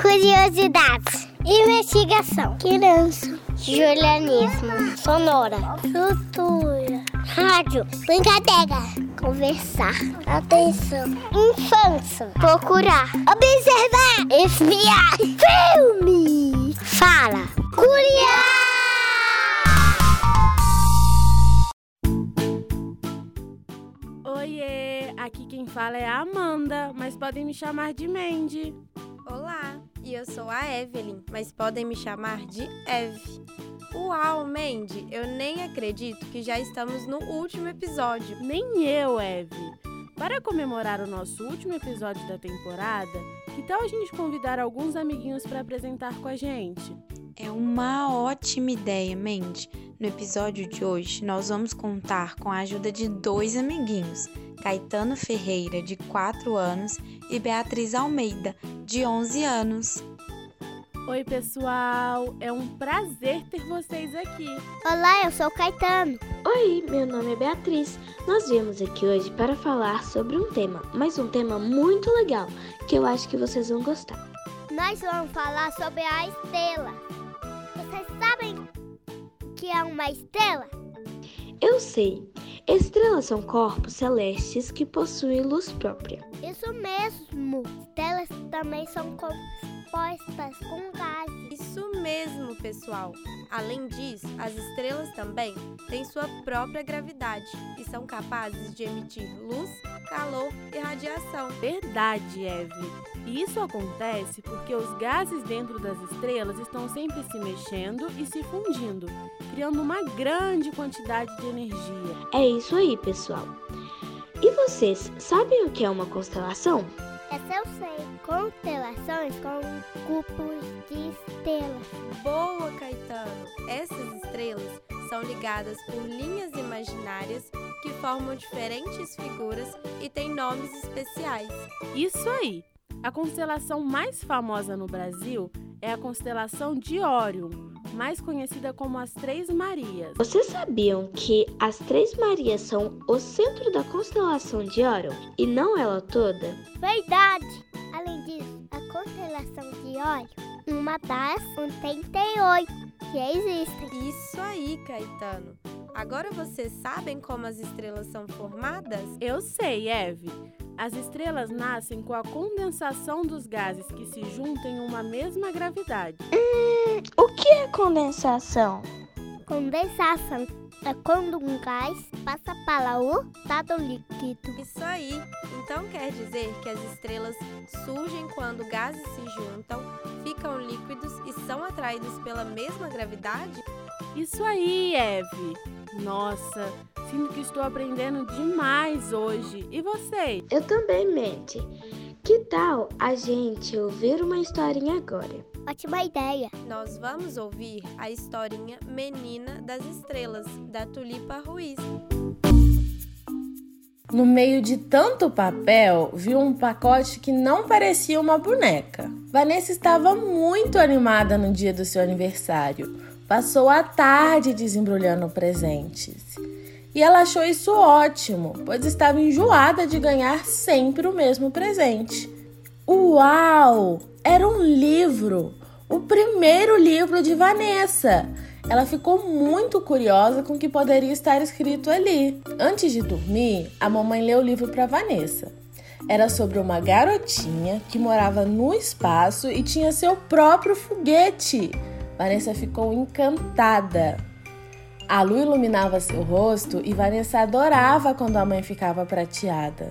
Curiosidades. Investigação. Criança. Julianismo. Sonora. Cultura. Rádio. Brincadeira. Conversar. Atenção. Infância. Procurar. Observar. Espiar. Filme. Fala. Curiar. Oiê, aqui quem fala é a Amanda, mas podem me chamar de Mandy. E eu sou a Evelyn, mas podem me chamar de Eve. Uau, Mandy, eu nem acredito que já estamos no último episódio. Nem eu, Eve. Para comemorar o nosso último episódio da temporada, que tal a gente convidar alguns amiguinhos para apresentar com a gente? É uma ótima ideia, Mandy. No episódio de hoje, nós vamos contar com a ajuda de dois amiguinhos, Caetano Ferreira, de 4 anos, e Beatriz Almeida, de 11 anos. Oi, pessoal! É um prazer ter vocês aqui. Olá, eu sou o Caetano. Oi, meu nome é Beatriz. Nós viemos aqui hoje para falar sobre um tema, mas um tema muito legal, que eu acho que vocês vão gostar. Nós vamos falar sobre a estrela. Que é uma estrela? Eu sei. Estrelas são corpos celestes que possuem luz própria. Isso mesmo. Estrelas também são compostas com gases. Isso mesmo, pessoal. Além disso, as estrelas também têm sua própria gravidade e são capazes de emitir luz, calor e radiação. Verdade, Eve. E isso acontece porque os gases dentro das estrelas estão sempre se mexendo e se fundindo, criando uma grande quantidade de energia. É isso aí, pessoal. E vocês sabem o que é uma constelação? Essa eu sei. Constelações com grupos de estrelas. Boa, Caetano! Essas estrelas são ligadas por linhas imaginárias que formam diferentes figuras e têm nomes especiais. Isso aí! A constelação mais famosa no Brasil é a constelação de Órion, mais conhecida como as Três Marias. Vocês sabiam que as Três Marias são o centro da constelação de Órion e não ela toda? Verdade! Além disso, a constelação de Órion, uma das 88 que existem. Isso aí, Caetano! Agora vocês sabem como as estrelas são formadas? Eu sei, Eve. As estrelas nascem com a condensação dos gases que se juntam em uma mesma gravidade. Hum, o que é condensação? Condensação é quando um gás passa para o estado líquido. Isso aí! Então quer dizer que as estrelas surgem quando gases se juntam, ficam líquidos e são atraídos pela mesma gravidade? Isso aí, Eve! Nossa, sinto que estou aprendendo demais hoje. E você? Eu também, Mente. Que tal a gente ouvir uma historinha agora? Ótima ideia! Nós vamos ouvir a historinha Menina das Estrelas, da Tulipa Ruiz. No meio de tanto papel, viu um pacote que não parecia uma boneca. Vanessa estava muito animada no dia do seu aniversário. Passou a tarde desembrulhando presentes. E ela achou isso ótimo, pois estava enjoada de ganhar sempre o mesmo presente. Uau! Era um livro! O primeiro livro de Vanessa! Ela ficou muito curiosa com o que poderia estar escrito ali. Antes de dormir, a mamãe leu o livro para Vanessa. Era sobre uma garotinha que morava no espaço e tinha seu próprio foguete. Vanessa ficou encantada. A lua iluminava seu rosto e Vanessa adorava quando a mãe ficava prateada.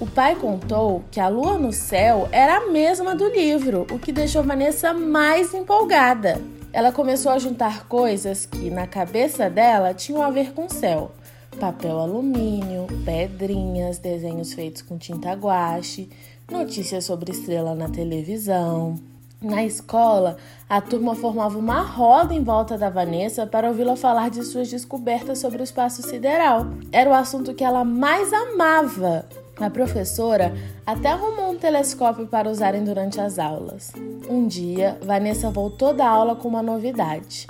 O pai contou que a lua no céu era a mesma do livro, o que deixou Vanessa mais empolgada. Ela começou a juntar coisas que, na cabeça dela, tinham a ver com o céu: papel alumínio, pedrinhas, desenhos feitos com tinta guache, notícias sobre estrela na televisão. Na escola, a turma formava uma roda em volta da Vanessa para ouvi-la falar de suas descobertas sobre o espaço sideral. Era o assunto que ela mais amava. A professora até arrumou um telescópio para usarem durante as aulas. Um dia, Vanessa voltou da aula com uma novidade.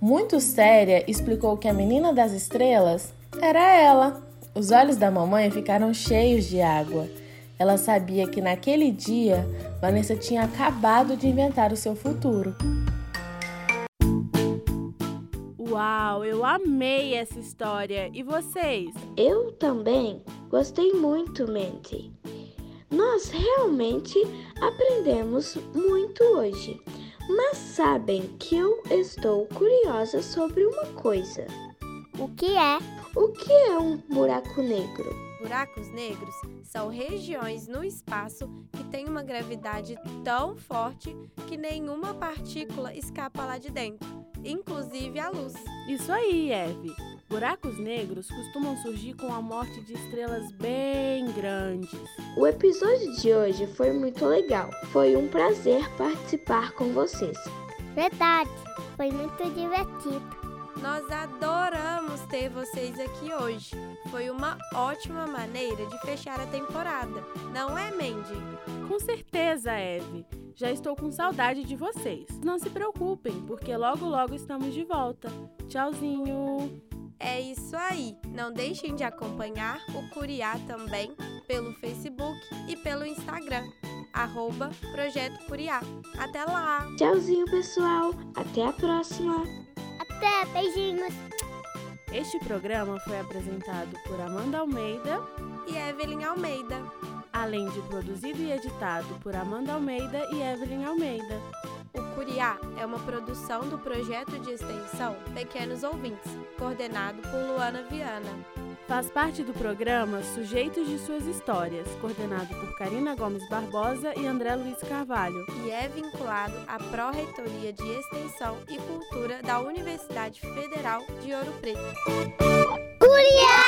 Muito séria, explicou que a menina das estrelas era ela. Os olhos da mamãe ficaram cheios de água. Ela sabia que naquele dia Vanessa tinha acabado de inventar o seu futuro. Uau, eu amei essa história. E vocês? Eu também gostei muito, Mandy. Nós realmente aprendemos muito hoje. Mas sabem que eu estou curiosa sobre uma coisa. O que é? O que é um buraco negro? Buracos negros são regiões no espaço que têm uma gravidade tão forte que nenhuma partícula escapa lá de dentro, inclusive a luz. Isso aí, Eve. Buracos negros costumam surgir com a morte de estrelas bem grandes. O episódio de hoje foi muito legal. Foi um prazer participar com vocês. Verdade, foi muito divertido. Nós adoramos ter vocês aqui hoje. Foi uma ótima maneira de fechar a temporada, não é, Mandy? Com certeza, Eve. Já estou com saudade de vocês. Não se preocupem, porque logo logo estamos de volta. Tchauzinho! É isso aí. Não deixem de acompanhar o Curiá também pelo Facebook e pelo Instagram. Arroba Projeto Curiá. Até lá! Tchauzinho, pessoal. Até a próxima. Até, beijinhos. Este programa foi apresentado por Amanda Almeida E Evelyn Almeida. além de produzido e editado por Amanda Almeida e Evelyn Almeida. O Curiá é uma produção do projeto de extensão Pequenos Ouvintes, coordenado por Luana Viana. Faz parte do programa Sujeitos de Suas Histórias, coordenado por Karina Gomes Barbosa e André Luiz Carvalho. e é vinculado à Pró-Reitoria de Extensão e Cultura da Universidade Federal de Ouro Preto. Curiá!